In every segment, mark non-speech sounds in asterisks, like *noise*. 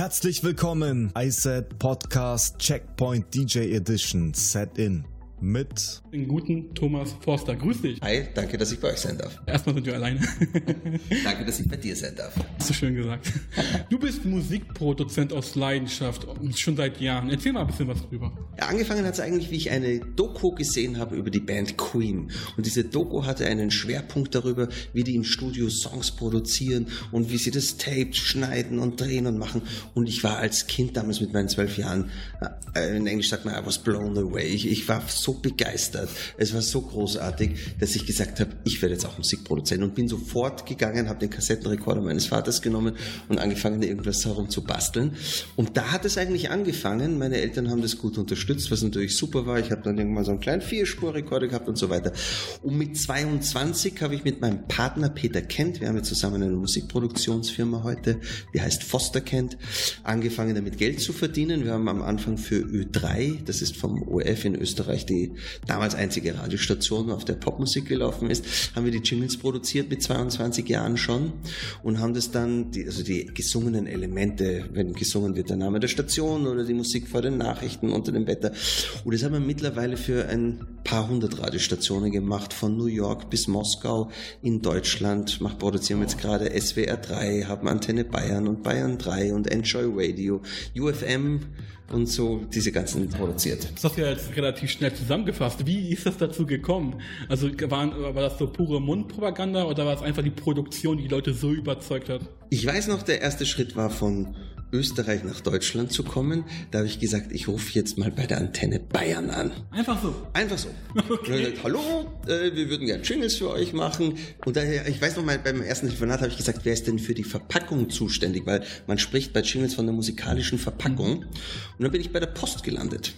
Herzlich willkommen, iSet Podcast Checkpoint DJ Edition. Set In mit den guten Thomas Forster. Grüß dich. Hi, danke, dass ich bei euch sein darf. Erstmal sind wir alleine. *laughs* danke, dass ich bei dir sein darf. Hast du schön gesagt. Du bist Musikproduzent aus Leidenschaft, schon seit Jahren. Erzähl mal ein bisschen was drüber. Ja, angefangen hat es eigentlich, wie ich eine Doku gesehen habe über die Band Queen. Und diese Doku hatte einen Schwerpunkt darüber, wie die im Studio Songs produzieren und wie sie das Tape schneiden und drehen und machen. Und ich war als Kind damals mit meinen zwölf Jahren, äh, in Englisch sagt man, I was blown away. Ich, ich war so so begeistert. Es war so großartig, dass ich gesagt habe, ich werde jetzt auch Musikproduzent und bin sofort gegangen, habe den Kassettenrekorder meines Vaters genommen und angefangen, irgendwas herum zu basteln. Und da hat es eigentlich angefangen. Meine Eltern haben das gut unterstützt, was natürlich super war. Ich habe dann irgendwann so einen kleinen Vierspurrekorder gehabt und so weiter. Und mit 22 habe ich mit meinem Partner Peter Kent, wir haben ja zusammen eine Musikproduktionsfirma heute, die heißt Foster Kent, angefangen damit Geld zu verdienen. Wir haben am Anfang für Ö3, das ist vom ORF in Österreich, die die damals einzige Radiostation auf der Popmusik gelaufen ist, haben wir die Jingles produziert mit 22 Jahren schon und haben das dann, die, also die gesungenen Elemente, wenn gesungen wird, der Name der Station oder die Musik vor den Nachrichten unter dem Wetter. Und das haben wir mittlerweile für ein paar hundert Radiostationen gemacht, von New York bis Moskau in Deutschland. Mach, produzieren wir jetzt gerade SWR 3, haben Antenne Bayern und Bayern 3 und Enjoy Radio, UFM, und so diese ganzen produziert. Das hast du ja jetzt relativ schnell zusammengefasst. Wie ist das dazu gekommen? Also waren, war das so pure Mundpropaganda oder war es einfach die Produktion, die die Leute so überzeugt hat? Ich weiß noch, der erste Schritt war von Österreich nach Deutschland zu kommen. Da habe ich gesagt, ich rufe jetzt mal bei der Antenne Bayern an. Einfach so? Einfach so. *laughs* Okay. Gesagt, Hallo, äh, wir würden gerne Jingles für euch machen. Und daher, ich weiß noch mal, beim ersten Telefonat habe ich gesagt, wer ist denn für die Verpackung zuständig? Weil man spricht bei Jingles von der musikalischen Verpackung. Und dann bin ich bei der Post gelandet.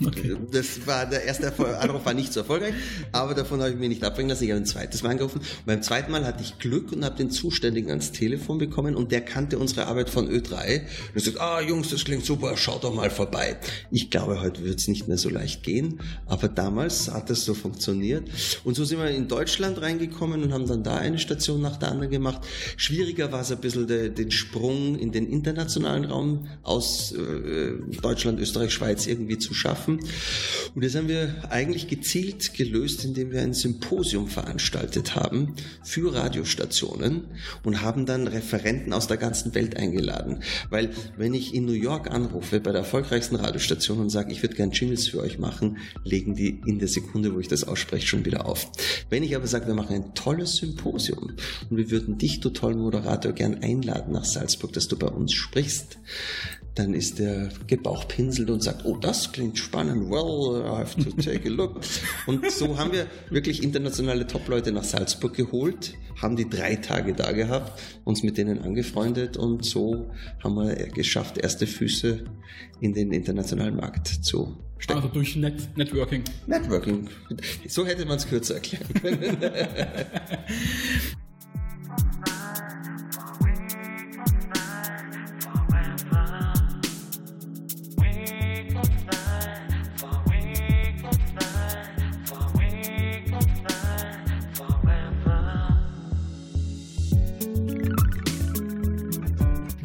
*laughs* Okay. Das war der erste Anruf war nicht so erfolgreich, aber davon habe ich mich nicht abbringen lassen. Ich habe ein zweites Mal angerufen. Und beim zweiten Mal hatte ich Glück und habe den Zuständigen ans Telefon bekommen und der kannte unsere Arbeit von Ö3 und sagt, ah Jungs, das klingt super, schaut doch mal vorbei. Ich glaube, heute wird es nicht mehr so leicht gehen, aber damals hat das so funktioniert. Und so sind wir in Deutschland reingekommen und haben dann da eine Station nach der anderen gemacht. Schwieriger war es ein bisschen de, den Sprung in den internationalen Raum aus äh, Deutschland, Österreich, Schweiz irgendwie zu schaffen schaffen. Und das haben wir eigentlich gezielt gelöst, indem wir ein Symposium veranstaltet haben für Radiostationen und haben dann Referenten aus der ganzen Welt eingeladen. Weil wenn ich in New York anrufe bei der erfolgreichsten Radiostation und sage, ich würde gern Jingles für euch machen, legen die in der Sekunde, wo ich das ausspreche, schon wieder auf. Wenn ich aber sage, wir machen ein tolles Symposium und wir würden dich, du tollen Moderator, gern einladen nach Salzburg, dass du bei uns sprichst, dann ist der gebauchpinselt und sagt, oh, das klingt spannend, well, I have to take a look. *laughs* und so haben wir wirklich internationale Top-Leute nach Salzburg geholt, haben die drei Tage da gehabt, uns mit denen angefreundet und so haben wir geschafft, erste Füße in den internationalen Markt zu stecken. Also durch Net Networking. Networking. So hätte man es kürzer erklären können. *laughs*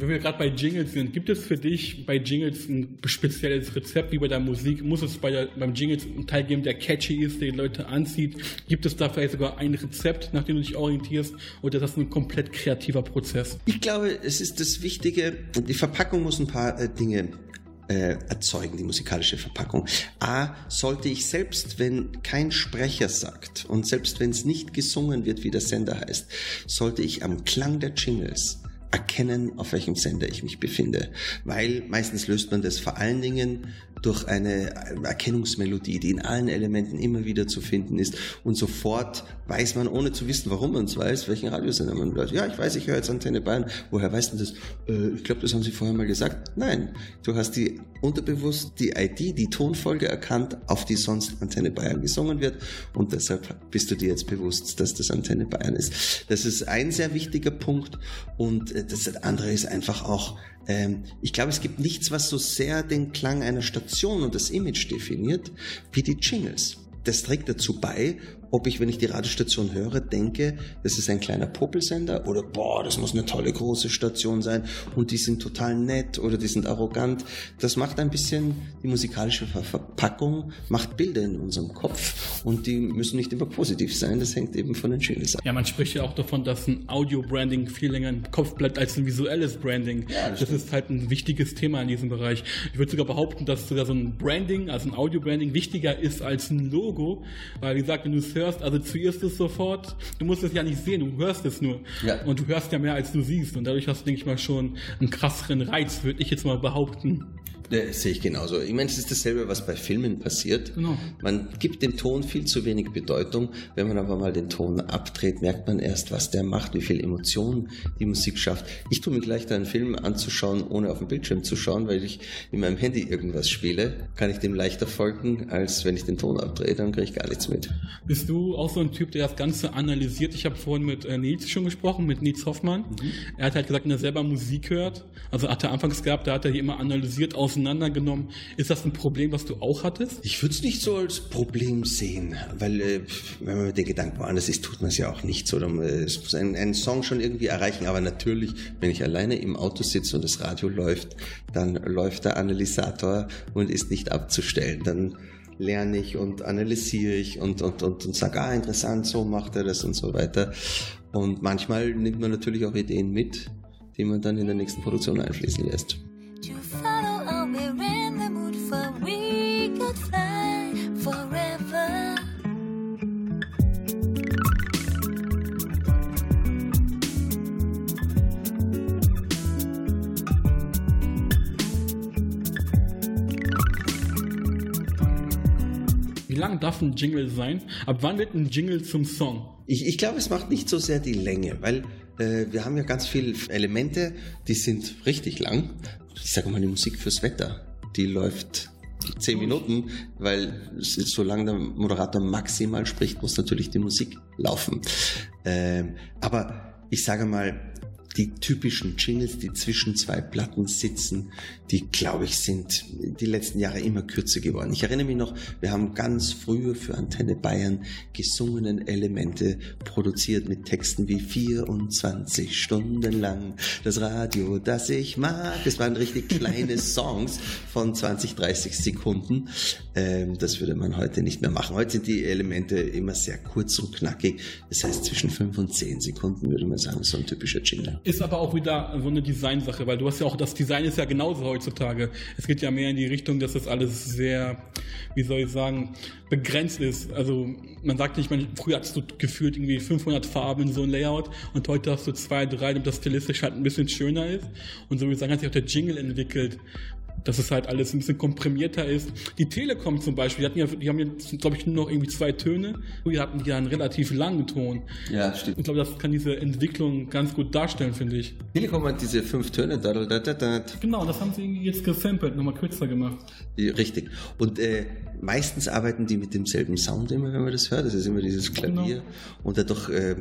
wenn wir gerade bei Jingles sind, gibt es für dich bei Jingles ein spezielles Rezept wie bei der Musik? Muss es bei der, beim Jingles einen Teil geben, der catchy ist, der die Leute anzieht? Gibt es da vielleicht sogar ein Rezept, nach dem du dich orientierst? Oder ist das ein komplett kreativer Prozess? Ich glaube, es ist das Wichtige, die Verpackung muss ein paar äh, Dinge äh, erzeugen, die musikalische Verpackung. A, sollte ich selbst, wenn kein Sprecher sagt und selbst wenn es nicht gesungen wird, wie der Sender heißt, sollte ich am Klang der Jingles erkennen, auf welchem Sender ich mich befinde. Weil meistens löst man das vor allen Dingen durch eine Erkennungsmelodie, die in allen Elementen immer wieder zu finden ist. Und sofort weiß man, ohne zu wissen, warum man es weiß, welchen Radiosender man hört. Ja, ich weiß, ich höre jetzt Antenne Bayern. Woher weißt du das? Äh, ich glaube, das haben Sie vorher mal gesagt. Nein, du hast die unterbewusst die ID, die Tonfolge erkannt, auf die sonst Antenne Bayern gesungen wird. Und deshalb bist du dir jetzt bewusst, dass das Antenne Bayern ist. Das ist ein sehr wichtiger Punkt. Und äh, das andere ist einfach auch, ähm, ich glaube, es gibt nichts, was so sehr den Klang einer Station und das Image definiert, wie die Jingles. Das trägt dazu bei, ob ich, wenn ich die Radiostation höre, denke, das ist ein kleiner Popelsender oder boah, das muss eine tolle große Station sein und die sind total nett oder die sind arrogant. Das macht ein bisschen die musikalische Verpackung, macht Bilder in unserem Kopf und die müssen nicht immer positiv sein. Das hängt eben von den Jingles ab. Ja, man spricht ja auch davon, dass ein Audio-Branding viel länger im Kopf bleibt als ein visuelles Branding. Ja, das, das ist halt ein wichtiges Thema in diesem Bereich. Ich würde sogar behaupten, dass sogar so ein Branding, also ein Audio-Branding wichtiger ist als ein Logo, weil wie gesagt, wenn du es hörst, assoziierst du es sofort. Du musst es ja nicht sehen, du hörst es nur. Ja. Und du hörst ja mehr als du siehst und dadurch hast du, denke ich mal, schon einen krasseren Reiz, würde ich jetzt mal behaupten. Das sehe ich genauso. Ich meine, es ist dasselbe, was bei Filmen passiert. Genau. Man gibt dem Ton viel zu wenig Bedeutung. Wenn man aber mal den Ton abdreht, merkt man erst, was der macht, wie viel Emotionen die Musik schafft. Ich tue mir gleich da einen Film anzuschauen, ohne auf den Bildschirm zu schauen, weil ich in meinem Handy irgendwas spiele. Kann ich dem leichter folgen, als wenn ich den Ton abdrehe, dann kriege ich gar nichts mit. Bist du auch so ein Typ, der das Ganze analysiert? Ich habe vorhin mit äh, Nils schon gesprochen, mit Nils Hoffmann. Mhm. Er hat halt gesagt, wenn er selber Musik hört, also hat er anfangs gehabt, da hat er hier immer analysiert aus auseinandergenommen. Ist das ein Problem, was du auch hattest? Ich würde es nicht so als Problem sehen, weil äh, wenn man mit den Gedanken woanders ist, tut man es ja auch nicht so. Äh, es muss einen, einen Song schon irgendwie erreichen, aber natürlich, wenn ich alleine im Auto sitze und das Radio läuft, dann läuft der Analysator und ist nicht abzustellen. Dann lerne ich und analysiere ich und, und, und, und sage, ah, interessant, so macht er das und so weiter. Und manchmal nimmt man natürlich auch Ideen mit, die man dann in der nächsten Produktion einfließen lässt. Darf ein Jingle sein? Ab wann wird ein Jingle zum Song? Ich, ich glaube, es macht nicht so sehr die Länge, weil äh, wir haben ja ganz viele Elemente, die sind richtig lang. Ich sage mal, die Musik fürs Wetter, die läuft zehn Minuten, weil solange der Moderator maximal spricht, muss natürlich die Musik laufen. Ähm, aber ich sage mal, die typischen Jingles, die zwischen zwei Platten sitzen, die, glaube ich, sind die letzten Jahre immer kürzer geworden. Ich erinnere mich noch, wir haben ganz früher für Antenne Bayern gesungenen Elemente produziert mit Texten wie 24 Stunden lang das Radio, das ich mag. Das waren richtig kleine *laughs* Songs von 20, 30 Sekunden. Ähm, das würde man heute nicht mehr machen. Heute sind die Elemente immer sehr kurz und knackig. Das heißt, zwischen 5 und 10 Sekunden würde man sagen, so ein typischer Jingle. Ist aber auch wieder so eine Designsache, weil du hast ja auch, das Design ist ja genauso heutzutage. Es geht ja mehr in die Richtung, dass das alles sehr, wie soll ich sagen, begrenzt ist. Also man sagt nicht, man, früher hattest du gefühlt irgendwie 500 Farben in so ein Layout und heute hast du zwei, drei, damit das stilistisch halt ein bisschen schöner ist. Und so wie gesagt, hat sich auch der Jingle entwickelt dass es halt alles ein bisschen komprimierter ist. Die Telekom zum Beispiel, die, hatten ja, die haben jetzt, glaube ich, nur noch irgendwie zwei Töne. Die hatten ja einen relativ langen Ton. Ja, stimmt. Ich glaube, das kann diese Entwicklung ganz gut darstellen, finde ich. Telekom hat diese fünf Töne. Da, da, da, da. Genau, das haben sie irgendwie jetzt gesampelt, nochmal kürzer gemacht. Ja, richtig. Und äh, meistens arbeiten die mit demselben Sound immer, wenn man das hört. Das ist immer dieses Klavier. Genau. Und dadurch... Äh,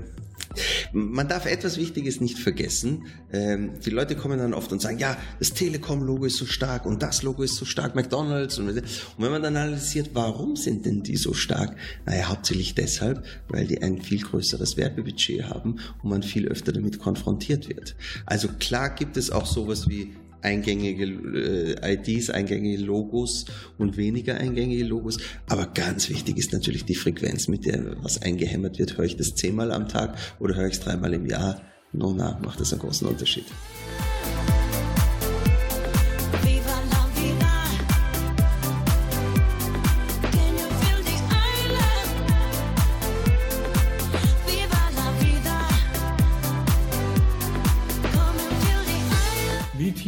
man darf etwas Wichtiges nicht vergessen. Ähm, die Leute kommen dann oft und sagen, ja, das Telekom-Logo ist so stark und das Logo ist so stark, McDonalds. Und, und wenn man dann analysiert, warum sind denn die so stark? Naja, hauptsächlich deshalb, weil die ein viel größeres Werbebudget haben und man viel öfter damit konfrontiert wird. Also klar gibt es auch sowas wie eingängige äh, IDs, eingängige Logos und weniger eingängige Logos. Aber ganz wichtig ist natürlich die Frequenz, mit der was eingehämmert wird. Höre ich das zehnmal am Tag oder höre ich es dreimal im Jahr? No, na, macht das einen großen Unterschied.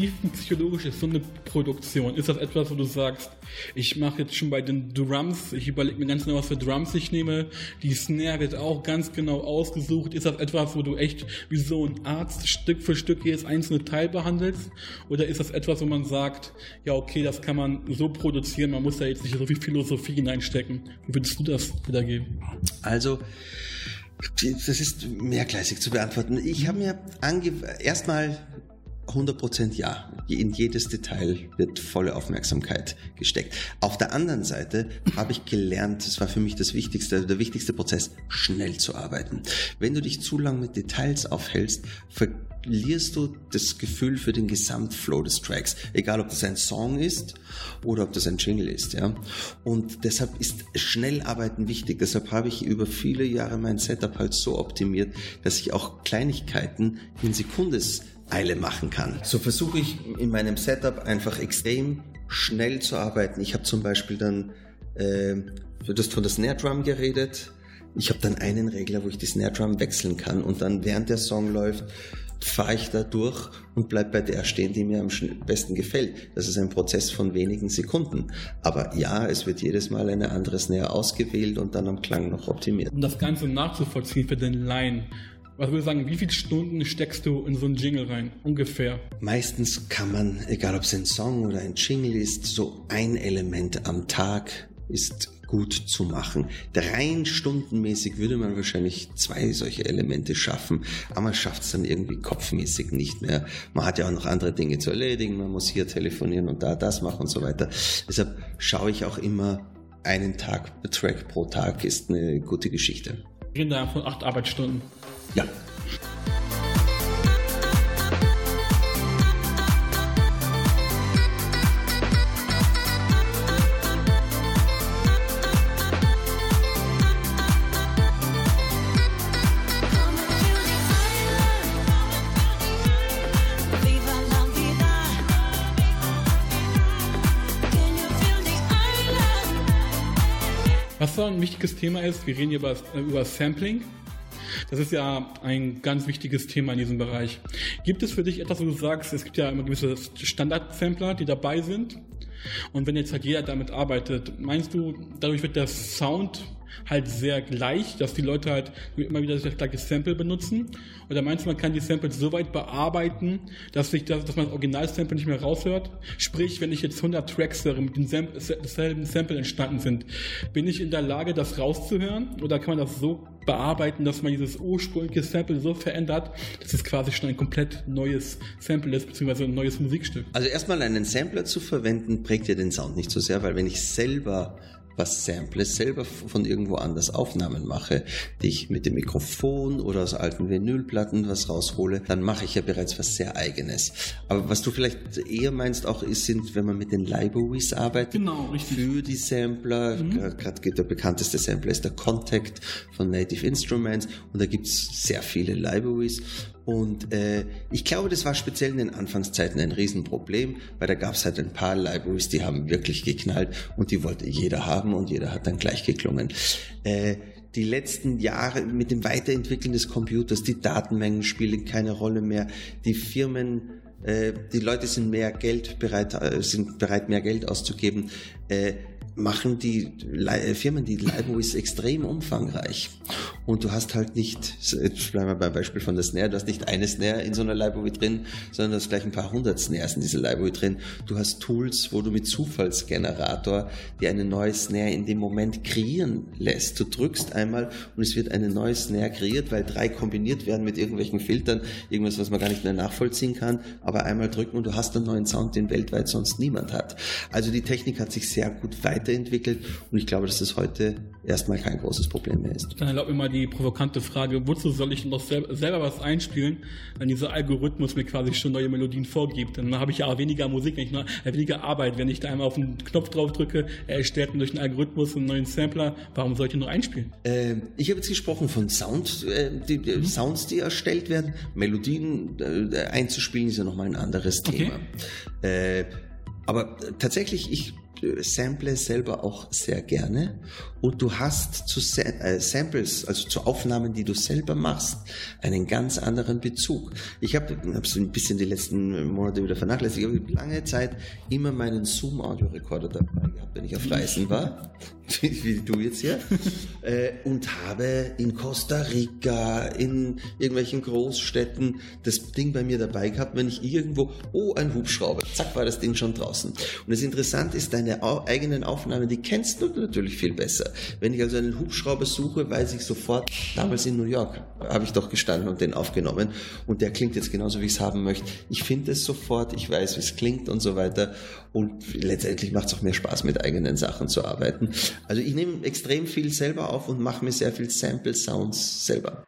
Psychologisch ist so eine Produktion? Ist das etwas, wo du sagst, ich mache jetzt schon bei den Drums, ich überlege mir ganz genau, was für Drums ich nehme, die Snare wird auch ganz genau ausgesucht. Ist das etwas, wo du echt wie so ein Arzt Stück für Stück jedes einzelne Teil behandelst? Oder ist das etwas, wo man sagt, ja okay, das kann man so produzieren, man muss da jetzt nicht so viel Philosophie hineinstecken? Wie würdest du das wiedergeben? Also, das ist mehrgleisig zu beantworten. Ich habe mir erstmal 100% ja. in jedes Detail wird volle Aufmerksamkeit gesteckt. Auf der anderen Seite habe ich gelernt, das war für mich das Wichtigste, der wichtigste Prozess, schnell zu arbeiten. Wenn du dich zu lang mit Details aufhältst, verlierst du das Gefühl für den Gesamtflow des Tracks. Egal, ob das ein Song ist oder ob das ein Jingle ist, ja. Und deshalb ist schnell arbeiten wichtig. Deshalb habe ich über viele Jahre mein Setup halt so optimiert, dass ich auch Kleinigkeiten in Sekundeseile machen kann. So versuche ich in meinem Setup einfach extrem schnell zu arbeiten. Ich habe zum Beispiel dann, äh, du hast von der Snare Drum geredet. Ich habe dann einen Regler, wo ich die Snare Drum wechseln kann und dann während der Song läuft, fahre ich da durch und bleib bei der stehen, die mir am besten gefällt. Das ist ein Prozess von wenigen Sekunden. Aber ja, es wird jedes Mal eine andere Snare ausgewählt und dann am Klang noch optimiert. Um das Ganze nachzuvollziehen für den Line, was würde ich sagen, wie viele Stunden steckst du in so einen Jingle rein? Ungefähr. Meistens kann man, egal ob es ein Song oder ein Jingle ist, so ein Element am Tag ist gut zu machen. Rein stundenmäßig würde man wahrscheinlich zwei solche Elemente schaffen, aber man schafft es dann irgendwie kopfmäßig nicht mehr. Man hat ja auch noch andere Dinge zu erledigen, man muss hier telefonieren und da das machen und so weiter. Deshalb schaue ich auch immer, einen Tag Track pro Tag ist eine gute Geschichte. Wir reden da von acht Arbeitsstunden. Ja. Was so ein wichtiges Thema ist, wir reden hier über, über Sampling. Das ist ja ein ganz wichtiges Thema in diesem Bereich. Gibt es für dich etwas, wo du sagst, es gibt ja immer gewisse Standard-Sampler, die dabei sind? Und wenn jetzt halt jeder damit arbeitet, meinst du, dadurch wird der Sound halt sehr gleich, dass die Leute halt immer wieder das gleiche Sample benutzen? Oder meinst du, man kann die Samples so weit bearbeiten, dass, sich das, dass man das Original-Sample nicht mehr raushört? Sprich, wenn ich jetzt 100 Tracks höre, mit demselben Sample entstanden sind, bin ich in der Lage, das rauszuhören? Oder kann man das so bearbeiten, dass man dieses ursprüngliche Sample so verändert, dass es quasi schon ein komplett neues Sample ist, beziehungsweise ein neues Musikstück? Also erstmal einen Sampler zu verwenden, prägt ja den Sound nicht so sehr, weil wenn ich selber was sample, selber von irgendwo anders Aufnahmen mache, die ich mit dem Mikrofon oder aus alten Vinylplatten was raushole, dann mache ich ja bereits was sehr eigenes. Aber was du vielleicht eher meinst auch ist, sind, wenn man mit den Libraries arbeitet, genau, richtig. für die Sampler, mhm. gerade der bekannteste Sampler ist der Contact von Native Instruments und da gibt es sehr viele Libraries und äh, ich glaube, das war speziell in den Anfangszeiten ein Riesenproblem, weil da gab es halt ein paar Libraries, die haben wirklich geknallt und die wollte jeder haben und jeder hat dann gleich geklungen. Äh, die letzten Jahre mit dem Weiterentwickeln des Computers, die Datenmengen spielen keine Rolle mehr, die Firmen äh, die Leute sind mehr Geld bereit, äh, sind bereit, mehr Geld auszugeben. Äh, machen die Firmen die Libraries extrem umfangreich. Und du hast halt nicht, jetzt bleiben wir beim Beispiel von der Snare, du hast nicht eine Snare in so einer Library drin, sondern du hast gleich ein paar hundert Snares in dieser Library drin. Du hast Tools, wo du mit Zufallsgenerator dir eine neue Snare in dem Moment kreieren lässt. Du drückst einmal und es wird eine neue Snare kreiert, weil drei kombiniert werden mit irgendwelchen Filtern, irgendwas, was man gar nicht mehr nachvollziehen kann, aber einmal drücken und du hast einen neuen Sound, den weltweit sonst niemand hat. Also die Technik hat sich sehr gut weiterentwickelt und ich glaube, dass das heute erstmal kein großes Problem mehr ist. Dann erlaubt mir mal die provokante Frage, wozu soll ich noch selber, selber was einspielen, wenn dieser Algorithmus mir quasi schon neue Melodien vorgibt? Dann habe ich ja auch weniger Musik, wenn ich noch, äh, weniger Arbeit, wenn ich da einmal auf den Knopf drauf drücke, er erstellt mir durch den Algorithmus einen neuen Sampler. Warum soll ich ihn noch einspielen? Äh, ich habe jetzt gesprochen von Sound, äh, die, mhm. Sounds, die erstellt werden. Melodien äh, einzuspielen ist ja nochmal ein anderes Thema. Okay. Äh, aber tatsächlich, ich sample selber auch sehr gerne und du hast zu äh, Samples, also zu Aufnahmen, die du selber machst, einen ganz anderen Bezug. Ich habe hab so ein bisschen die letzten Monate wieder vernachlässigt, ich habe lange Zeit immer meinen Zoom-Audio-Rekorder dabei gehabt, wenn ich auf Reisen war, *laughs* wie, du jetzt hier, äh, und habe in Costa Rica, in irgendwelchen Großstädten das Ding bei mir dabei gehabt, wenn ich irgendwo, oh, ein Hubschrauber, zack, war das Ding schon draußen. Und das Interessante ist, deine deine au eigenen Aufnahmen, die kennst du natürlich viel besser. Wenn ich also einen Hubschrauber suche, weiß ich sofort, damals in New York habe ich doch gestanden und den aufgenommen und der klingt jetzt genauso, wie ich es haben möchte. Ich finde es sofort, ich weiß, wie es klingt und so weiter und letztendlich macht es auch mehr Spaß, mit eigenen Sachen zu arbeiten. Also ich nehme extrem viel selber auf und mache mir sehr viel Sample Sounds selber.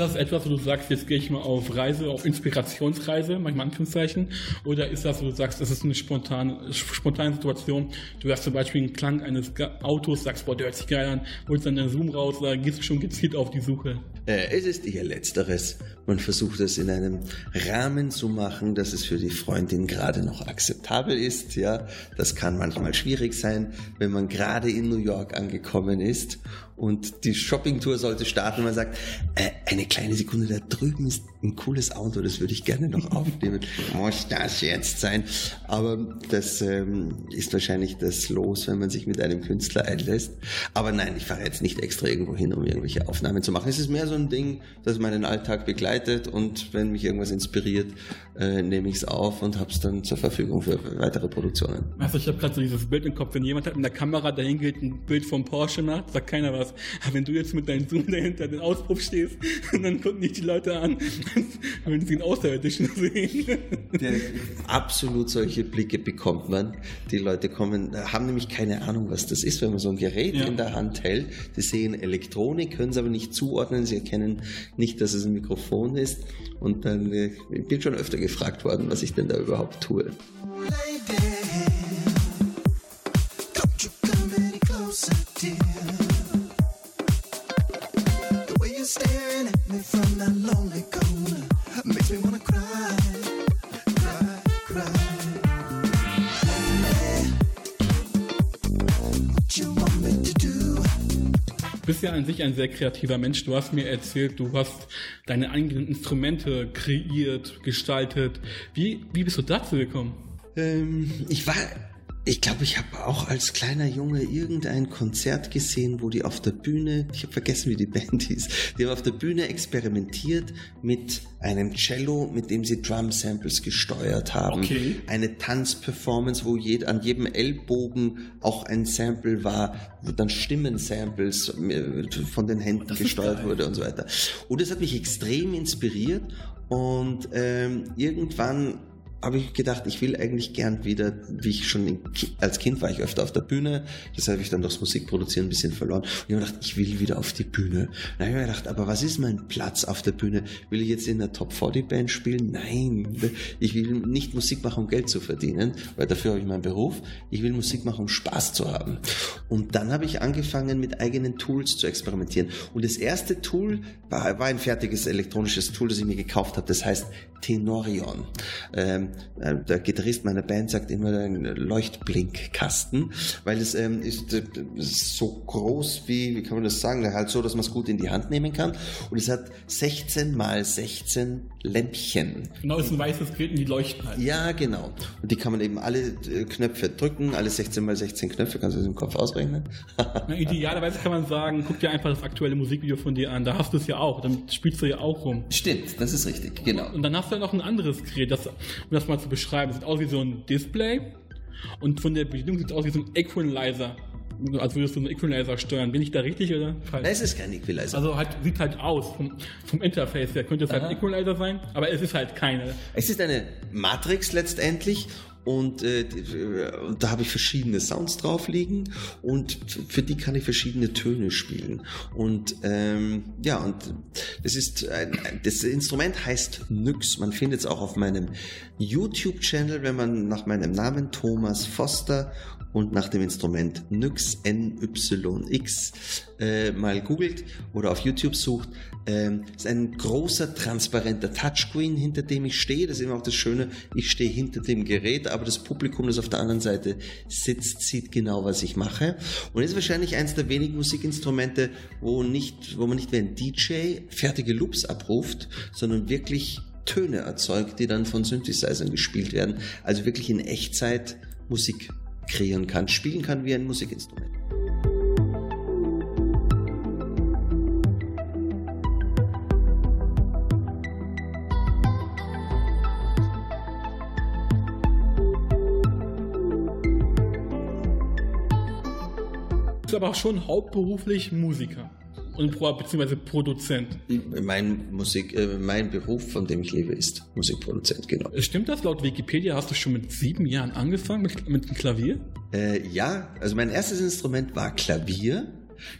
Das etwas, wo du sagst, jetzt gehe ich mal auf Reise, auf Inspirationsreise, manchmal Anführungszeichen? Oder ist das, wo du sagst, das ist eine spontane, spontane Situation? Du hast zum Beispiel einen Klang eines Autos, sagst, boah, der hört sich geil an, holst dann den Zoom raus, da gehst du schon gezielt auf die Suche. Äh, es ist eher Letzteres. Man versucht es in einem Rahmen zu machen, dass es für die Freundin gerade noch akzeptabel ist. Ja, das kann manchmal schwierig sein, wenn man gerade in New York angekommen ist und die Shoppingtour sollte starten man sagt, äh, eine kleine Sekunde, da drüben ist ein cooles Auto, das würde ich gerne noch aufnehmen. *laughs* Muss das jetzt sein? Aber das ähm, ist wahrscheinlich das Los, wenn man sich mit einem Künstler einlässt. Aber nein, ich fahre jetzt nicht extra irgendwo hin, um irgendwelche Aufnahmen zu machen. Es ist mehr so ein Ding, das meinen Alltag begleitet und wenn mich irgendwas inspiriert, äh, nehme ich es auf und habe es dann zur Verfügung für weitere Produktionen. Also ich habe gerade so dieses Bild im Kopf, wenn jemand halt mit der Kamera dahin geht, ein Bild vom Porsche macht, sagt keiner was. Aber wenn du jetzt mit deinem Zoom dahinter den Auspuff stehst, *laughs* dann gucken nicht die Leute an, *laughs* wenn sie einen Außerirdischen sehen. Der, absolut solche Blicke bekommt man. Die Leute kommen, haben nämlich keine Ahnung, was das ist, wenn man so ein Gerät ja. in der Hand hält. Die sehen Elektronik, können es aber nicht zuordnen, sie erkennen nicht, dass es ein Mikrofon ist. Und dann äh, ich bin schon öfter gefragt worden, was ich denn da überhaupt tue. Lady, an sich ein sehr kreativer Mensch. Du hast mir erzählt, du hast deine eigenen Instrumente kreiert, gestaltet. Wie, wie bist du dazu gekommen? Ähm, ich war ich glaube, ich habe auch als kleiner Junge irgendein Konzert gesehen, wo die auf der Bühne, ich habe vergessen, wie die Band *laughs* hieß, die haben auf der Bühne experimentiert mit einem Cello, mit dem sie Drum Samples gesteuert haben. Okay. Eine Tanzperformance, wo jed, an jedem Ellbogen auch ein Sample war, wo dann Stimmensamples äh, von den Händen gesteuert wurde und so weiter. Und das hat mich extrem inspiriert und ähm, irgendwann habe ich gedacht, ich will eigentlich gern wieder, wie ich schon in, als Kind war ich öfter auf der Bühne, das habe ich dann durchs Musikproduzieren ein bisschen verloren. Und ich habe gedacht, ich will wieder auf die Bühne. Dann habe ich mir gedacht, aber was ist mein Platz auf der Bühne? Will ich jetzt in der Top 40 Band spielen? Nein, ich will nicht Musik machen, um Geld zu verdienen, weil dafür habe ich meinen Beruf. Ich will Musik machen, um Spaß zu haben. Und dann habe ich angefangen, mit eigenen Tools zu experimentieren. Und das erste Tool war, war ein fertiges elektronisches Tool, das ich mir gekauft habe. Das heißt Tenorion. Ähm, äh, der Gitarrist meiner Band sagt immer ein Leuchtblinkkasten, weil es ähm, ist, äh, so groß wie, wie kann man das sagen, halt so, dass man es gut in die Hand nehmen kann. Und es hat 16 mal 16 Lämpchen. Genau, es ist ein weißes Gerät und die leuchten halt. Ja, genau. Und die kann man eben alle äh, Knöpfe drücken, alle 16 mal 16 Knöpfe, kannst du das im Kopf ausrechnen? *laughs* Na, idealerweise kann man sagen, guck dir einfach das aktuelle Musikvideo von dir an, da hast du es ja auch, dann spielst du ja auch rum. Stimmt, das ist richtig, genau. Und dann hast du ja noch ein anderes Gerät, das, um das mal zu beschreiben, sieht aus wie so ein Display und von der Bedienung sieht es aus wie so ein Equalizer als würdest du einen Equalizer steuern. Bin ich da richtig oder falsch? Es ist kein Equalizer. Also halt, sieht halt aus vom, vom Interface her. Könnte es halt ein Equalizer sein, aber es ist halt keine. Es ist eine Matrix letztendlich und, äh, und da habe ich verschiedene Sounds drauf liegen und für die kann ich verschiedene Töne spielen. Und ähm, ja, und das ist ein, das Instrument heißt Nyx. Man findet es auch auf meinem YouTube-Channel, wenn man nach meinem Namen Thomas Foster und nach dem Instrument Nyx NYX äh, mal googelt oder auf YouTube sucht. Ähm, ist ein großer transparenter Touchscreen, hinter dem ich stehe. Das ist immer auch das Schöne. Ich stehe hinter dem Gerät, aber das Publikum, das auf der anderen Seite sitzt, sieht genau, was ich mache. Und ist wahrscheinlich eines der wenigen Musikinstrumente, wo nicht, wo man nicht wie ein DJ fertige Loops abruft, sondern wirklich Töne erzeugt, die dann von Synthesizern gespielt werden. Also wirklich in Echtzeit Musik kreieren kann, spielen kann wie ein Musikinstrument. Du bist aber auch schon hauptberuflich Musiker und beziehungsweise Produzent. Mein Musik, äh, mein Beruf, von dem ich lebe, ist Musikproduzent, genau. Stimmt das? Laut Wikipedia hast du schon mit sieben Jahren angefangen mit, mit dem Klavier? Äh, ja, also mein erstes Instrument war Klavier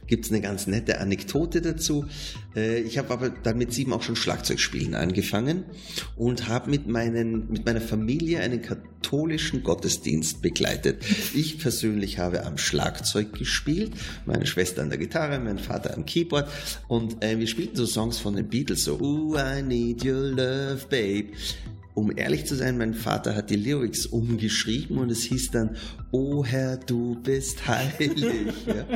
gibt es eine ganz nette Anekdote dazu. Äh, ich habe aber dann mit sieben auch schon Schlagzeugspielen angefangen und habe mit, mit meiner Familie einen katholischen Gottesdienst begleitet. Ich persönlich habe am Schlagzeug gespielt, meine Schwester an der Gitarre, mein Vater am Keyboard und äh, wir spielten so Songs von den Beatles, so Ooh, I need your love, babe um ehrlich zu sein, mein Vater hat die Lyrics umgeschrieben und es hieß dann, Oh Herr, du bist heilig. *laughs* ja.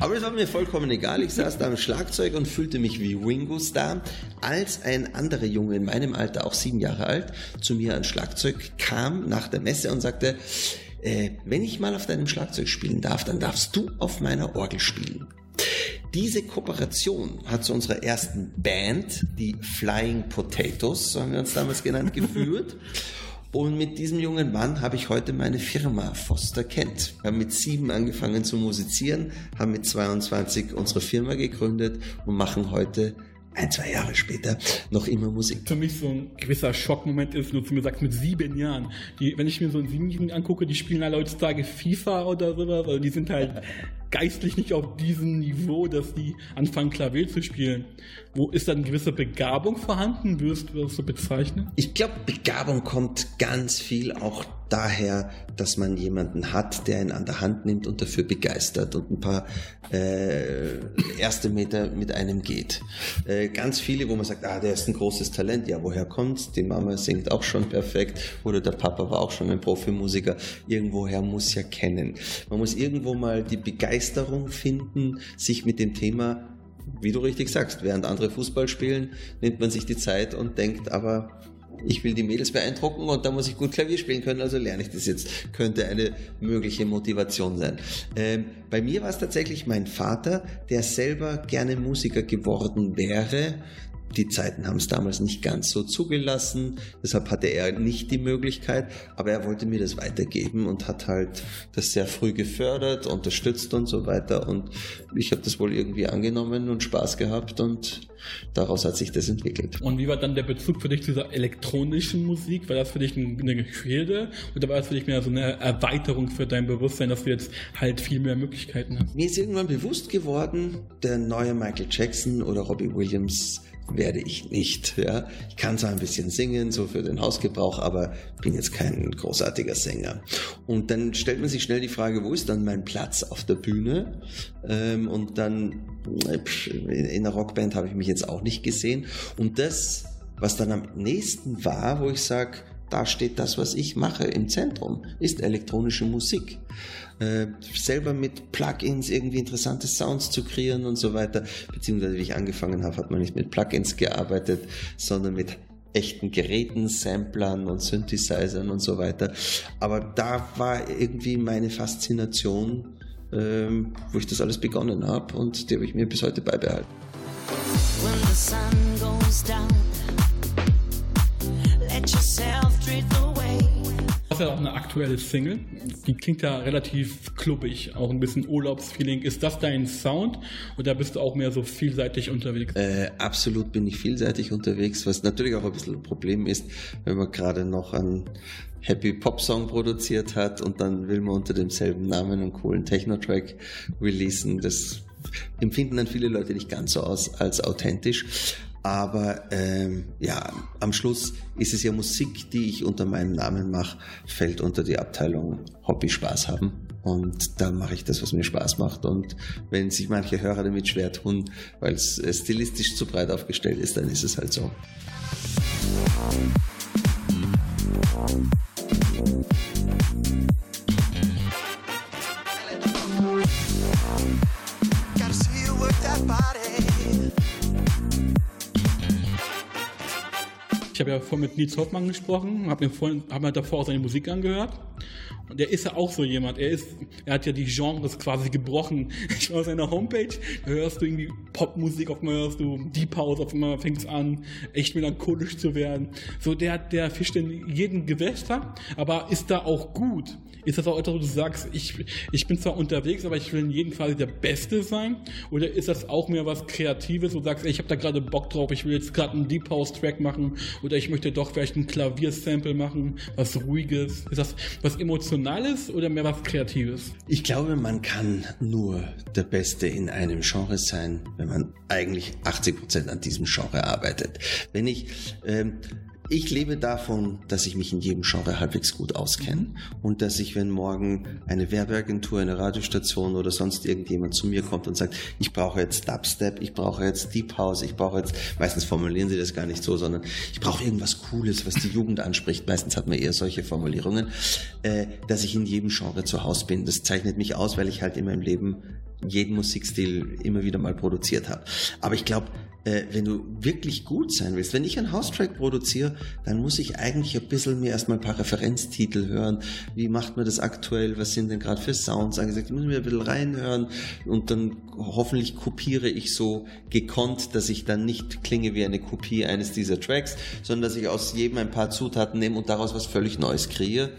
Aber es war mir vollkommen egal. Ich saß da am Schlagzeug und fühlte mich wie Ringo Starr, als ein anderer Junge in meinem Alter, auch sieben Jahre alt, zu mir ans Schlagzeug kam nach der Messe und sagte, äh, wenn ich mal auf deinem Schlagzeug spielen darf, dann darfst du auf meiner Orgel spielen. Diese Kooperation hat zu unserer ersten Band, die Flying Potatoes, so haben wir uns damals genannt, *laughs* geführt. Und mit diesem jungen Mann habe ich heute meine Firma Foster Kent. Wir haben mit sieben angefangen zu musizieren, haben mit 22 unsere Firma gegründet und machen heute ein, zwei Jahre später noch immer Musik. Für mich so ein gewisser Schockmoment ist, nur zu mir sagt, mit sieben Jahren. Die, wenn ich mir so einen Siebenjährigen angucke, die spielen alle heutzutage FIFA oder sowas, also die sind halt geistlich nicht auf diesem Niveau, dass die anfangen, Klavier zu spielen. Wo ist da eine gewisse Begabung vorhanden? Würdest du das so bezeichnen? Ich glaube, Begabung kommt ganz viel auch daher, dass man jemanden hat, der ihn an der Hand nimmt und dafür begeistert und ein paar äh, erste Meter mit einem geht. Äh, ganz viele, wo man sagt, ah, der ist ein großes Talent. Ja, woher kommt's? Die Mama singt auch schon perfekt oder der Papa war auch schon ein Profimusiker. Irgendwoher muss ja kennen. Man muss irgendwo mal die Begeisterung finden, sich mit dem Thema wie du richtig sagst, während andere Fußball spielen, nimmt man sich die Zeit und denkt, aber ich will die Mädels beeindrucken und da muss ich gut Klavier spielen können, also lerne ich das jetzt. Könnte eine mögliche Motivation sein. Ähm, bei mir war es tatsächlich mein Vater, der selber gerne Musiker geworden wäre, die Zeiten haben es damals nicht ganz so zugelassen, deshalb hatte er nicht die Möglichkeit, aber er wollte mir das weitergeben und hat halt das sehr früh gefördert, unterstützt und so weiter und ich habe das wohl irgendwie angenommen und Spaß gehabt und daraus hat sich das entwickelt. Und wie war dann der Bezug für dich zu dieser elektronischen Musik? War das für dich eine Hürde oder war das für dich mehr so eine Erweiterung für dein Bewusstsein, dass du jetzt halt viel mehr Möglichkeiten hast? Mir ist irgendwann bewusst geworden, der neue Michael Jackson oder Robbie Williams werde ich nicht. Ja. Ich kann zwar ein bisschen singen, so für den Hausgebrauch, aber bin jetzt kein großartiger Sänger. Und dann stellt man sich schnell die Frage, wo ist dann mein Platz auf der Bühne? Ähm, und dann in der Rockband habe ich mich jetzt auch nicht gesehen. Und das, was dann am nächsten war, wo ich sage, da steht das, was ich mache im Zentrum, ist elektronische Musik. Äh, selber mit Plugins irgendwie interessante Sounds zu kreieren und so weiter. Beziehungsweise wie ich angefangen habe, hat man nicht mit Plugins gearbeitet, sondern mit echten Geräten, Samplern und Synthesizern und so weiter. Aber da war irgendwie meine Faszination, ähm, wo ich das alles begonnen habe und die habe ich mir bis heute beibehalten. When the sun goes down, hast ja auch eine aktuelle Single. Die klingt ja relativ klubbig, auch ein bisschen Urlaubsfeeling. Ist das dein Sound oder bist du auch mehr so vielseitig unterwegs? Äh, absolut bin ich vielseitig unterwegs, was natürlich auch ein bisschen ein Problem ist, wenn man gerade noch einen Happy Pop Song produziert hat und dann will man unter demselben Namen einen coolen Techno-Track releasen. Das empfinden dann viele Leute nicht ganz so aus als authentisch. Aber ähm, ja, am Schluss ist es ja Musik, die ich unter meinem Namen mache, fällt unter die Abteilung Hobby Spaß haben. Und da mache ich das, was mir Spaß macht. Und wenn sich manche Hörer damit schwer tun, weil es äh, stilistisch zu breit aufgestellt ist, dann ist es halt so. Ich habe ja vorhin mit Nils Hoffmann gesprochen, habe mir, hab mir davor auch seine Musik angehört. Und der ist ja auch so jemand. Er ist, er hat ja die Genres quasi gebrochen. *laughs* Ich war auf seiner Homepage, da hörst du irgendwie Popmusik, auf einmal hörst du Deep House, auf einmal fängt es an, echt melancholisch zu werden. So, der, der fischt in jeden Gewässer, aber ist da auch gut. Ist das auch etwas, wo du sagst, ich, ich bin zwar unterwegs, aber ich will in jedem Fall der Beste sein? Oder ist das auch mehr was Kreatives, wo du sagst, ey, ich habe da gerade Bock drauf, ich will jetzt gerade einen Deep House Track machen oder ich möchte doch vielleicht ein Klaviersample machen, was Ruhiges? Ist das was Emotionales oder mehr was Kreatives? Ich glaube, man kann nur der Beste in einem Genre sein, wenn man eigentlich 80 Prozent an diesem Genre arbeitet. Wenn ich ähm, ich lebe davon, dass ich mich in jedem Genre halbwegs gut auskenne und dass ich, wenn morgen eine Werbeagentur, eine Radiostation oder sonst irgendjemand zu mir kommt und sagt, ich brauche jetzt Dubstep, ich brauche jetzt Deep House, ich brauche jetzt, meistens formulieren sie das gar nicht so, sondern ich brauche irgendwas Cooles, was die Jugend anspricht. Meistens hat man eher solche Formulierungen, äh, dass ich in jedem Genre zu Hause bin. Das zeichnet mich aus, weil ich halt in meinem Leben jeden Musikstil immer wieder mal produziert habe. Aber ich glaube, äh, wenn du wirklich gut sein willst, wenn ich einen House-Track produziere, dann muss ich eigentlich ein bisschen mir erstmal ein paar Referenztitel hören. Wie macht man das aktuell? Was sind denn gerade für Sounds angesagt? Ich muss mir ein bisschen reinhören und dann hoffentlich kopiere ich so gekonnt, dass ich dann nicht klinge wie eine Kopie eines dieser Tracks, sondern dass ich aus jedem ein paar Zutaten nehme und daraus was völlig Neues kreiere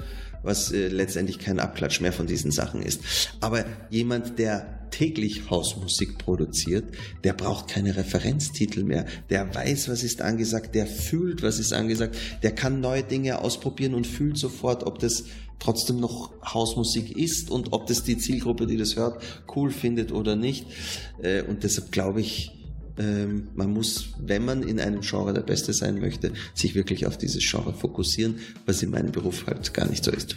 was äh, letztendlich kein Abklatsch mehr von diesen Sachen ist. Aber jemand, der täglich Hausmusik produziert, der braucht keine Referenztitel mehr. Der weiß, was ist angesagt, der fühlt, was ist angesagt, der kann neue Dinge ausprobieren und fühlt sofort, ob das trotzdem noch Hausmusik ist und ob das die Zielgruppe, die das hört, cool findet oder nicht. Äh, und deshalb glaube ich, ähm, man muss, wenn man in einem Genre der Beste sein möchte, sich wirklich auf dieses Genre fokussieren, was in meinem Beruf halt gar nicht so ist.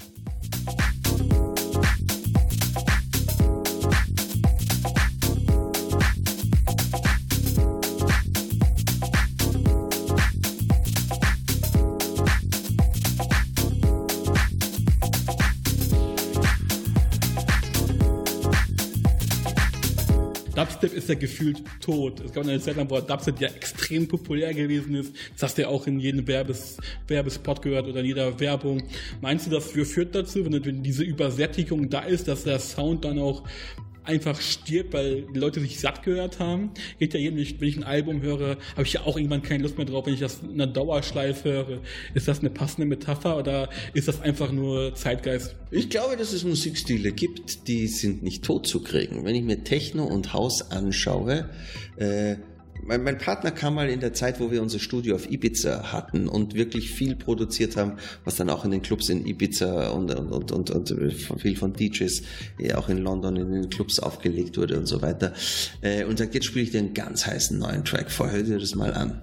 Dubstep ist ja gefühlt tot. Es gab eine Zeit lang, wo Dubstep ja extrem populär gewesen ist. Das hast du ja auch in jedem Werbes, Werbespot gehört oder in jeder Werbung. Meinst du, das führt dazu, wenn diese Übersättigung da ist, dass der Sound dann auch einfach stirbt, weil die Leute sich satt gehört haben. Geht ja jedem, wenn ich ein Album höre, habe ich ja auch irgendwann keine Lust mehr drauf, wenn ich das in einer Dauerschleife höre. Ist das eine passende Metapher oder ist das einfach nur Zeitgeist? Ich glaube, dass es Musikstile gibt, die sind nicht tot zu kriegen. Wenn ich mir Techno und House anschaue, äh, mein, mein, Partner kam mal in der Zeit, wo wir unser Studio auf Ibiza hatten und wirklich viel produziert haben, was dann auch in den Clubs in Ibiza und, und, und, und, und viel von DJs ja, auch in London in den Clubs aufgelegt wurde und so weiter. Äh, und sagt, jetzt spiele ich dir einen ganz heißen neuen Track vor, hör dir das mal an.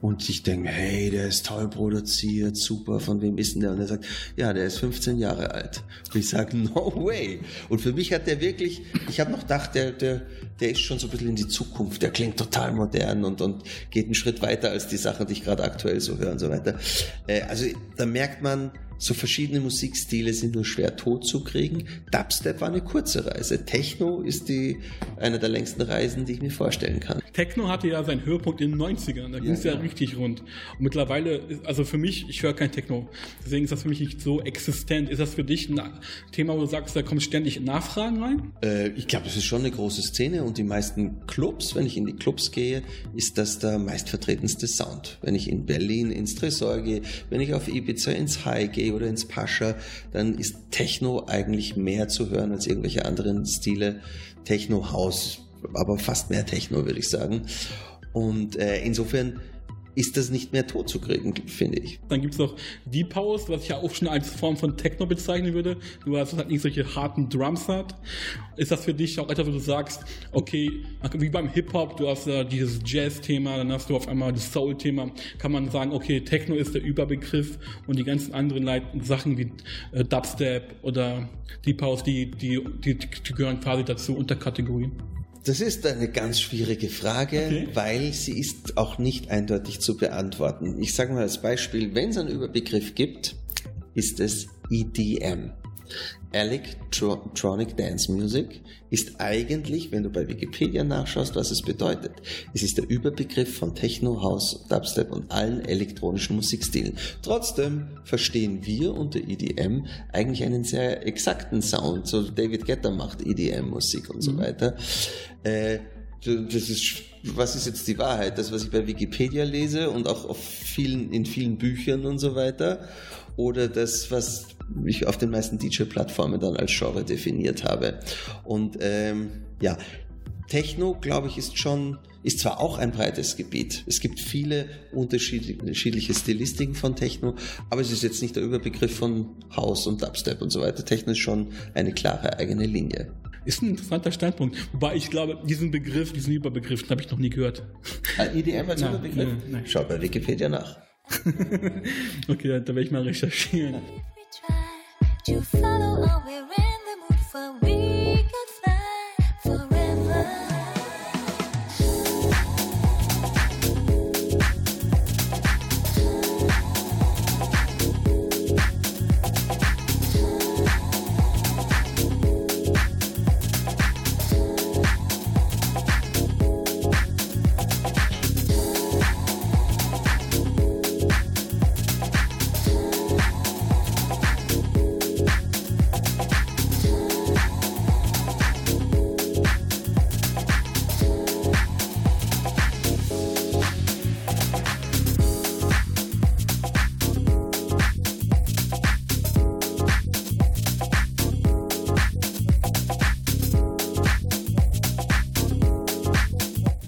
Und ich denke, hey, der ist toll produziert, super, von wem ist denn der? Und er sagt, ja, der ist 15 Jahre alt. Und ich sage, no way. Und für mich hat der wirklich, ich habe noch gedacht, der, der, der ist schon so ein bisschen in die Zukunft, der klingt total modern und, und geht einen Schritt weiter als die Sachen, die ich gerade aktuell so höre und so weiter. Äh, also da merkt man, so verschiedene Musikstile sind nur schwer tot zu kriegen. Dubstep war eine kurze Reise. Techno ist die, eine der längsten Reisen, die ich mir vorstellen kann. Techno hatte ja seinen Höhepunkt in den 90ern. Da ging es ja, ja, richtig rund. Und mittlerweile, also für mich, ich höre kein Techno. Deswegen ist das für mich nicht so existent. Ist das für dich ein Thema, wo du sagst, da kommen ständig Nachfragen rein? Äh, ich glaube, es ist schon eine große Szene und die meisten Clubs, wenn ich in die Clubs gehe, ist das der meistvertretenste Sound. Wenn ich in Berlin ins Tresor gehe, wenn ich auf Ibiza ins High gehe, DJ oder ins Pascha, dann ist Techno eigentlich mehr zu hören als irgendwelche anderen Stile. Techno, House, aber fast mehr Techno, würde ich sagen. Und äh, insofern ist das nicht mehr tot zu kriegen, finde ich. Dann gibt es noch Deep House, was ich ja auch schon als Form von Techno bezeichnen würde. Du hast halt nicht solche harten Drums hat. Ist das für dich auch etwas, wo du sagst, okay, wie beim Hip-Hop, du hast ja dieses Jazz-Thema, dann hast du auf einmal das Soul-Thema, kann man sagen, okay, Techno ist der Überbegriff und die ganzen anderen Sachen wie äh, Dubstep oder Deep House, die, die, die, die gehören quasi dazu unter Kategorien. Das ist eine ganz schwierige Frage, okay. weil sie ist auch nicht eindeutig zu beantworten. Ich sage mal als Beispiel, wenn es einen Überbegriff gibt, ist es EDM. Electronic Dance Music ist eigentlich, wenn du bei Wikipedia nachschaust, was es bedeutet. Es ist der Überbegriff von Techno, House, Dubstep und allen elektronischen Musikstilen. Trotzdem verstehen wir unter EDM eigentlich einen sehr exakten Sound. So David Guetta macht EDM-Musik und so mhm. weiter. Äh, ist, was ist jetzt die Wahrheit? Das, was ich bei Wikipedia lese und auch vielen, in vielen Büchern und so weiter oder das, was ich auf den meisten DJ-Plattformen dann als Genre definiert habe. Und ähm, ja, Techno, glaube ich, ist schon, ist zwar auch ein breites Gebiet. Es gibt viele unterschiedliche Stilistiken von Techno, aber es ist jetzt nicht der Überbegriff von House und Dubstep und so weiter. Techno ist schon eine klare eigene Linie. Ist ein interessanter Standpunkt. Wobei ich glaube, diesen Begriff, diesen Überbegriff, habe ich noch nie gehört. EDM als Überbegriff? Schaut bei Wikipedia nach. *laughs* okay, da werde ich mal recherchieren.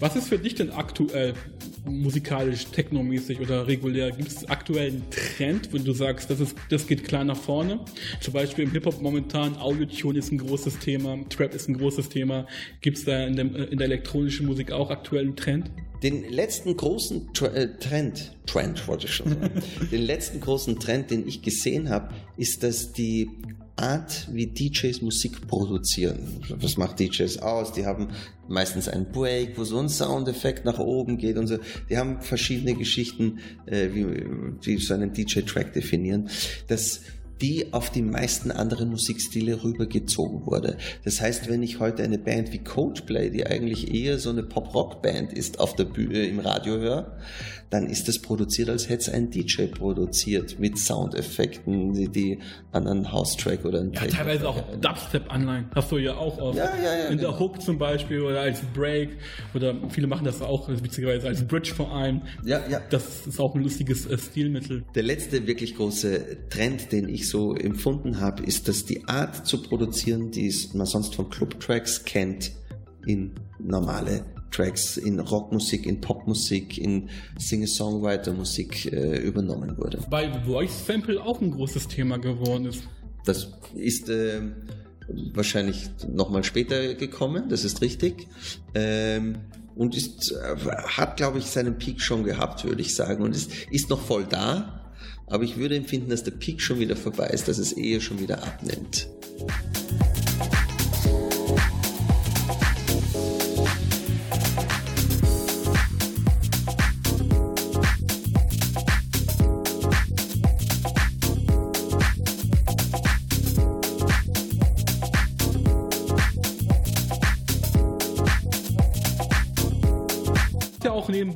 Was ist für dich denn aktuell musikalisch, technomäßig oder regulär? Gibt es aktuell einen Trend, wo du sagst, das, ist, das geht klar nach vorne? Zum Beispiel im Hip-Hop momentan, Audio-Tune ist ein großes Thema, Trap ist ein großes Thema. Gibt es da in, dem, in der elektronischen Musik auch aktuell einen Trend? Den letzten großen Tra äh, Trend, Trend wollte ich schon sagen, *laughs* den letzten großen Trend, den ich gesehen habe, ist, dass die Art, wie DJs Musik produzieren. Was macht DJs aus? Die haben meistens einen Break, wo so ein Soundeffekt nach oben geht und so. Die haben verschiedene Geschichten, äh, wie, die so einen DJ-Track definieren. Das die auf die meisten anderen Musikstile rübergezogen wurde. Das heißt, wenn ich heute eine Band wie Coldplay, die eigentlich eher so eine Pop-Rock-Band ist, auf der Bühne im Radio höre, dann ist das produziert, als hätte es ein DJ produziert mit Soundeffekten, die, die an einen House-Track oder einen Ja, teilweise auch Dubstep-Anleihen. Hast du ja auch oft. Ja, ja, ja, In genau. der Hook zum Beispiel oder als Break oder viele machen das auch witzigerweise als Bridge vor allem. Ja, ja. Das ist auch ein lustiges äh, Stilmittel. Der letzte wirklich große Trend, den ich so empfunden habe, ist, dass die Art zu produzieren, die man sonst von Club-Tracks kennt, in normale Tracks, in Rockmusik, in Popmusik, in Singer-Songwriter-Musik äh, übernommen wurde. Weil Voice Sample auch ein großes Thema geworden ist. Das ist äh, wahrscheinlich nochmal später gekommen, das ist richtig. Ähm, und ist, äh, hat, glaube ich, seinen Peak schon gehabt, würde ich sagen. Und ist, ist noch voll da. Aber ich würde empfinden, dass der Peak schon wieder vorbei ist, dass es eher schon wieder abnimmt.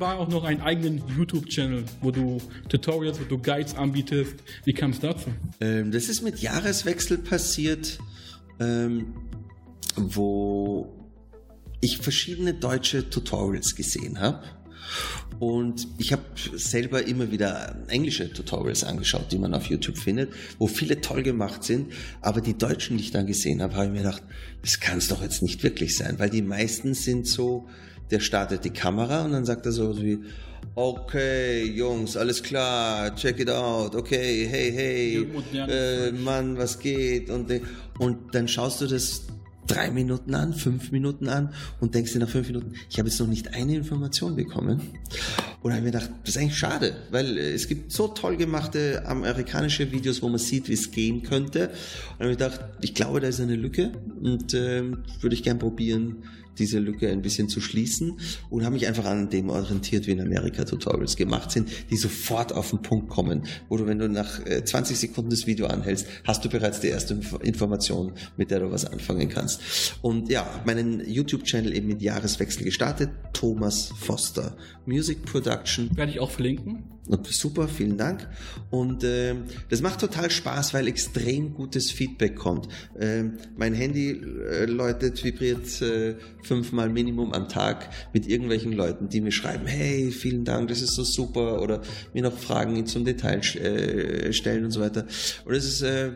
Nebenbei auch noch einen eigenen YouTube-Channel, wo du Tutorials, wo du Guides anbietest. Wie kam es dazu? Ähm, das ist mit Jahreswechsel passiert, ähm, wo ich verschiedene deutsche Tutorials gesehen habe Und ich habe selber immer wieder englische Tutorials angeschaut, die man auf YouTube findet, wo viele toll gemacht sind. Aber die deutschen, die ich dann gesehen habe, habe ich mir gedacht, das kann es doch jetzt nicht wirklich sein, weil die meisten sind so, der startet die Kamera und dann sagt er so wie, okay, Jungs, alles klar, check it out, okay, hey, hey, äh, Mann, was geht? Und, und dann schaust du das drei Minuten an, fünf Minuten an und denkst dir nach fünf Minuten, ich habe jetzt noch nicht eine Information bekommen. Und habe mir gedacht, das ist eigentlich schade, weil äh, es gibt so toll gemachte amerikanische Videos, wo man sieht, wie es gehen könnte. Und habe mir gedacht, ich glaube, da ist eine Lücke und äh, würde ich gern probieren, diese Lücke ein bisschen zu schließen und habe mich einfach an dem orientiert, wie in Amerika Tutorials gemacht sind, die sofort auf den Punkt kommen, wo du, wenn du nach 20 äh, Sekunden das Video anhältst, hast du bereits die erste Information, mit der du was anfangen kannst. Und ja, meinen YouTube-Channel eben mit Jahreswechsel gestartet, Thomas Foster Music Production. Werde ich auch verlinken. Super, vielen Dank. Und äh, das macht total Spaß, weil extrem gutes Feedback kommt. Äh, mein Handy äh, läutet, vibriert äh, fünfmal Minimum am Tag mit irgendwelchen Leuten, die mir schreiben, hey, vielen Dank, das ist so super, oder mir noch Fragen zum Detail äh, stellen und so weiter. Und es ist äh,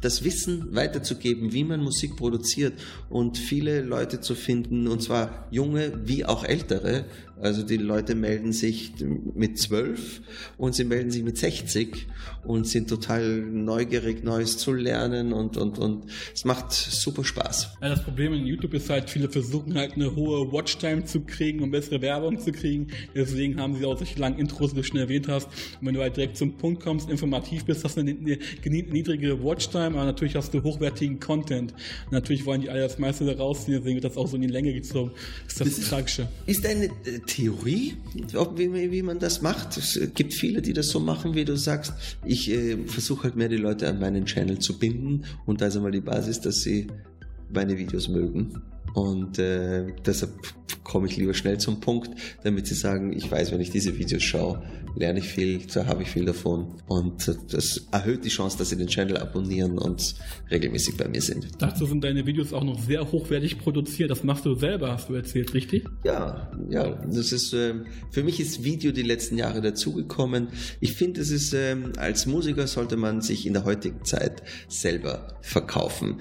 das Wissen weiterzugeben, wie man Musik produziert und viele Leute zu finden, und zwar junge wie auch ältere. Also die Leute melden sich mit zwölf und sie melden sich mit 60 und sind total neugierig, Neues zu lernen und, und, und es macht super Spaß. Ja, das Problem in YouTube ist halt, viele versuchen halt eine hohe Watchtime zu kriegen, um bessere Werbung zu kriegen. Deswegen haben sie auch solche langen Intros, wie du schon erwähnt hast. Und wenn du halt direkt zum Punkt kommst, informativ bist, hast du eine, eine Watchtime, aber natürlich hast du hochwertigen Content. Natürlich wollen die alle das meiste da rausziehen, deswegen wird das auch so in die Länge gezogen. Das ist das, Tragische. Ist eine äh, Theorie, wie, wie, man das macht? Es gibt viele, die das so machen, wie du sagst. Ich äh, versuche halt mehr die Leute an meinen Channel zu binden und da ist einmal die Basis, dass sie meine Videos mögen. Und äh, deshalb komme ich lieber schnell zum Punkt, damit sie sagen, ich weiß, wenn ich diese Videos schaue, lerne ich viel, da habe ich viel davon. Und das erhöht die Chance, dass sie den Channel abonnieren und regelmäßig bei mir sind. Dazu sind deine Videos auch noch sehr hochwertig produziert. Das machst du selber, hast du erzählt, richtig? Ja, ja. Das ist äh, für mich ist Video die letzten Jahre dazugekommen. Ich finde, es ist äh, als Musiker sollte man sich in der heutigen Zeit selber verkaufen.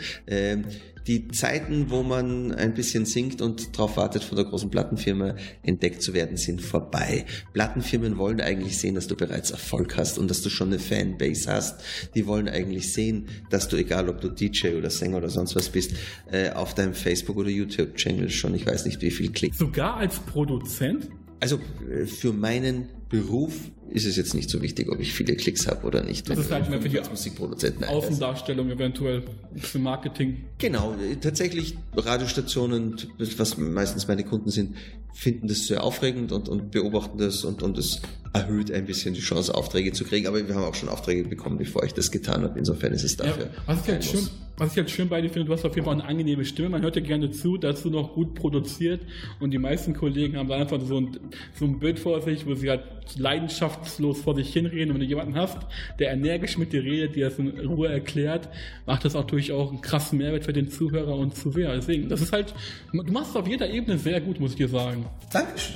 Die Zeiten, wo man ein bisschen singt und darauf wartet, von der großen Plattenfirma entdeckt zu werden, sind vorbei. Plattenfirmen wollen eigentlich sehen, dass du bereits Erfolg hast und dass du schon eine Fanbase hast. Die wollen eigentlich sehen, dass du, egal ob du DJ oder Sänger oder sonst was bist, äh, auf deinem Facebook- oder YouTube-Channel schon, ich weiß nicht wie viel Klicks. Sogar als Produzent? Also äh, für meinen Beruf ist es jetzt nicht so wichtig, ob ich viele Klicks habe oder nicht. Das ist halt mehr für die Musikproduzenten. Außendarstellung eventuell, für Marketing. Genau, tatsächlich Radiostationen, was meistens meine Kunden sind, finden das sehr aufregend und, und beobachten das und, und es erhöht ein bisschen die Chance, Aufträge zu kriegen. Aber wir haben auch schon Aufträge bekommen, bevor ich das getan habe. Insofern ist es dafür. Ja, was, ich halt schön, was ich halt schön bei dir finde, du hast auf jeden Fall eine angenehme Stimme. Man hört dir gerne zu, dazu noch gut produziert. Und die meisten Kollegen haben da einfach so ein, so ein Bild vor sich, wo sie halt leidenschaftslos vor sich hinreden. Und wenn du jemanden hast, der energisch mit dir redet, dir das in Ruhe erklärt, macht das natürlich auch einen krassen Mehrwert für den Zuhörer und Zuseher. Deswegen, das ist halt, du machst es auf jeder Ebene sehr gut, muss ich dir sagen. Dankeschön.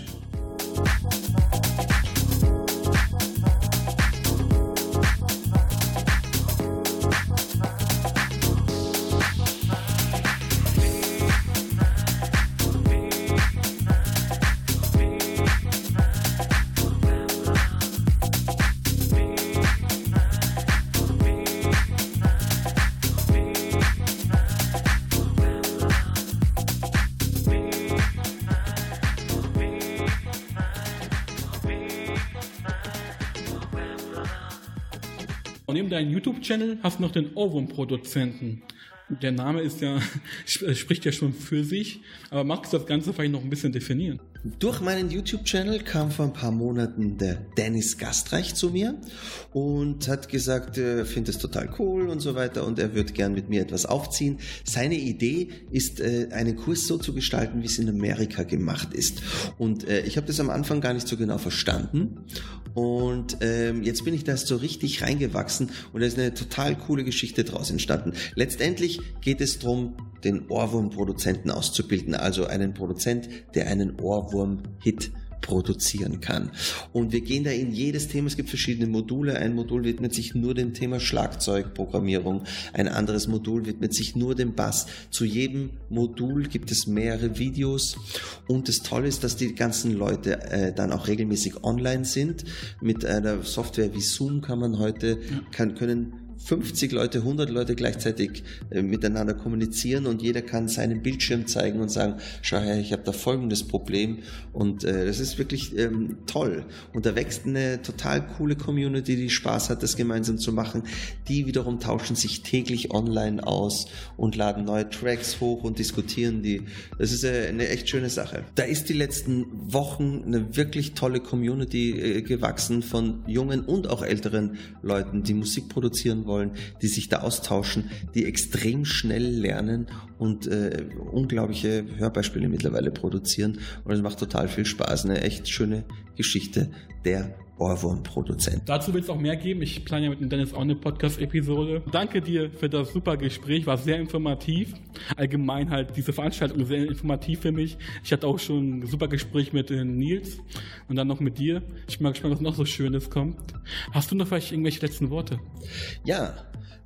Deinen YouTube-Channel hast noch den Ohrwurm-Produzenten. Der Name ist ja, *laughs* spricht ja schon für sich, aber magst du das Ganze vielleicht noch ein bisschen definieren? Durch meinen YouTube-Channel kam vor ein paar Monaten der Dennis Gastreich zu mir und hat gesagt, er findet es total cool und so weiter und er würde gern mit mir etwas aufziehen. Seine Idee ist, äh, einen Kurs so zu gestalten, wie es in Amerika gemacht ist. Und äh, ich habe das am Anfang gar nicht so genau verstanden und ähm, jetzt bin ich da so richtig reingewachsen und da ist eine total coole Geschichte draus entstanden. Letztendlich geht es darum, den Ohrwurm-Produzenten auszubilden, also einen Produzent, der einen Ohrwurm Ohrwurm-Hit produzieren kann. Und wir gehen da in jedes Thema. Es gibt verschiedene Module. Ein Modul widmet sich nur dem Thema Schlagzeugprogrammierung. Ein anderes Modul widmet sich nur dem Bass. Zu jedem Modul gibt es mehrere Videos. Und das Tolle ist, dass die ganzen Leute äh, dann auch regelmäßig online sind. Mit einer Software wie Zoom kann man heute, kann, können 50 Leute, 100 Leute gleichzeitig äh, miteinander kommunizieren und jeder kann seinen Bildschirm zeigen und sagen, schau her, ich habe da folgendes Problem und äh, das ist wirklich ähm, toll. Und da wächst eine total coole Community, die Spaß hat, das gemeinsam zu machen. Die wiederum tauschen sich täglich online aus und laden neue Tracks hoch und diskutieren die. Das ist äh, eine echt schöne Sache. Da ist die letzten Wochen eine wirklich tolle Community äh, gewachsen von jungen und auch älteren Leuten, die Musik produzieren wollen, die sich da austauschen, die extrem schnell lernen und äh, unglaubliche Hörbeispiele mittlerweile produzieren. Und es macht total viel Spaß. Eine echt schöne Geschichte der Ohrwurmproduzent. Dazu wird es auch mehr geben. Ich plane ja mit dem Dennis auch eine Podcast-Episode. Danke dir für das super Gespräch, war sehr informativ. Allgemein halt diese Veranstaltung sehr informativ für mich. Ich hatte auch schon ein super Gespräch mit äh, Nils und dann noch mit dir. Ich bin mal gespannt, was noch so Schönes kommt. Hast du noch vielleicht irgendwelche letzten Worte? Ja,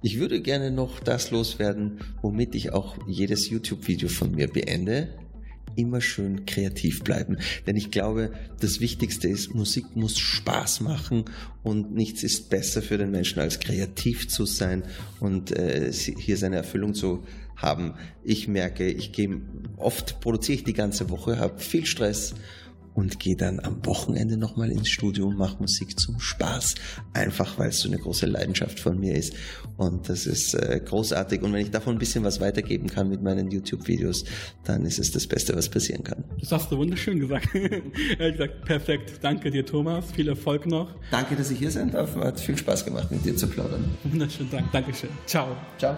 ich würde gerne noch das loswerden, womit ich auch jedes YouTube-Video von mir beende immer schön kreativ bleiben. Denn ich glaube, das Wichtigste ist, Musik muss Spaß machen und nichts ist besser für den Menschen als kreativ zu sein und äh, hier seine Erfüllung zu haben. Ich merke, ich gehe oft produziere ich die ganze Woche, habe viel Stress und gehe dann am Wochenende nochmal ins Studio und mache Musik zum Spaß. Einfach weil es so eine große Leidenschaft von mir ist. Und das ist äh, großartig. Und wenn ich davon ein bisschen was weitergeben kann mit meinen YouTube-Videos, dann ist es das Beste, was passieren kann. Das hast du wunderschön gesagt. *laughs* er gesagt, perfekt. Danke dir, Thomas. Viel Erfolg noch. Danke, dass ich hier sein darf. Hat viel Spaß gemacht, mit dir zu plaudern. Wunderschön, Dank. Dankeschön. Ciao. Ciao.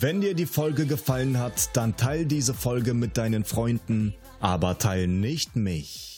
Wenn dir die Folge gefallen hat, dann teil diese Folge mit deinen Freunden, aber teil nicht mich.